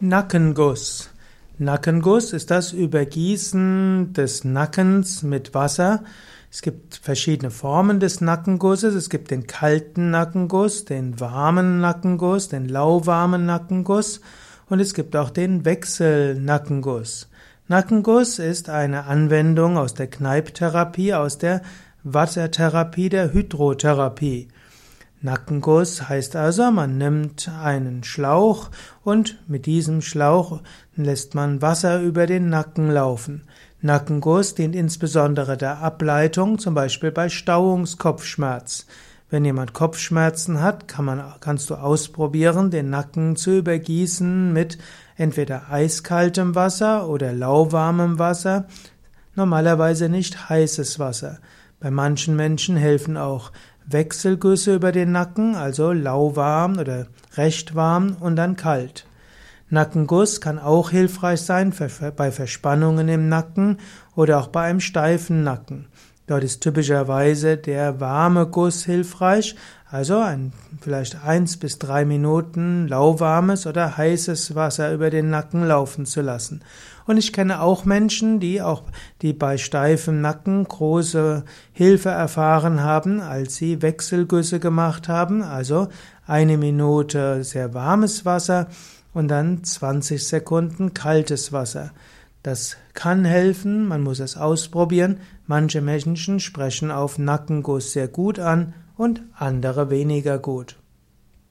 Nackenguss. Nackenguss ist das Übergießen des Nackens mit Wasser. Es gibt verschiedene Formen des Nackengusses. Es gibt den kalten Nackenguss, den warmen Nackenguss, den lauwarmen Nackenguss und es gibt auch den Wechselnackenguss. Nackenguss ist eine Anwendung aus der Kneipptherapie, aus der Wassertherapie, der Hydrotherapie. Nackenguss heißt also, man nimmt einen Schlauch und mit diesem Schlauch lässt man Wasser über den Nacken laufen. Nackenguss dient insbesondere der Ableitung, zum Beispiel bei Stauungskopfschmerz. Wenn jemand Kopfschmerzen hat, kann man, kannst du ausprobieren, den Nacken zu übergießen mit entweder eiskaltem Wasser oder lauwarmem Wasser, normalerweise nicht heißes Wasser. Bei manchen Menschen helfen auch Wechselgüsse über den Nacken, also lauwarm oder recht warm und dann kalt. Nackenguss kann auch hilfreich sein bei Verspannungen im Nacken oder auch bei einem steifen Nacken. Dort ist typischerweise der warme Guss hilfreich, also ein, vielleicht eins bis drei Minuten lauwarmes oder heißes Wasser über den Nacken laufen zu lassen. Und ich kenne auch Menschen, die auch, die bei steifem Nacken große Hilfe erfahren haben, als sie Wechselgüsse gemacht haben, also eine Minute sehr warmes Wasser und dann 20 Sekunden kaltes Wasser. Das kann helfen, man muss es ausprobieren. Manche Menschen sprechen auf Nackenguss sehr gut an und andere weniger gut.